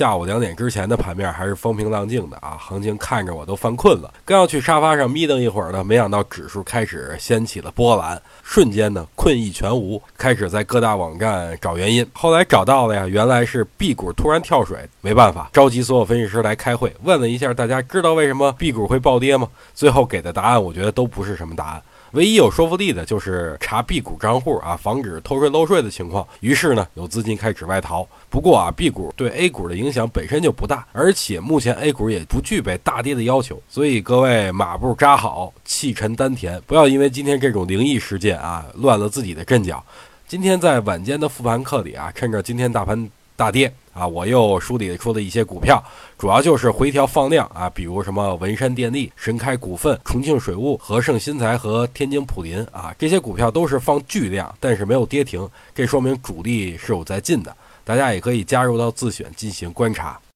下午两点之前的盘面还是风平浪静的啊，行情看着我都犯困了。刚要去沙发上眯瞪一会儿呢，没想到指数开始掀起了波澜，瞬间呢困意全无，开始在各大网站找原因。后来找到了呀，原来是 B 股突然跳水，没办法，召集所有分析师来开会，问了一下大家知道为什么 B 股会暴跌吗？最后给的答案，我觉得都不是什么答案。唯一有说服力的就是查 B 股账户啊，防止偷税漏税的情况。于是呢，有资金开始外逃。不过啊，B 股对 A 股的影影响本身就不大，而且目前 A 股也不具备大跌的要求。所以各位马步扎好，气沉丹田，不要因为今天这种灵异事件啊，乱了自己的阵脚。今天在晚间的复盘课里啊，趁着今天大盘。大跌啊！我又梳理出了一些股票，主要就是回调放量啊，比如什么文山电力、神开股份、重庆水务、和盛新材和天津普林啊，这些股票都是放巨量，但是没有跌停，这说明主力是有在进的。大家也可以加入到自选进行观察。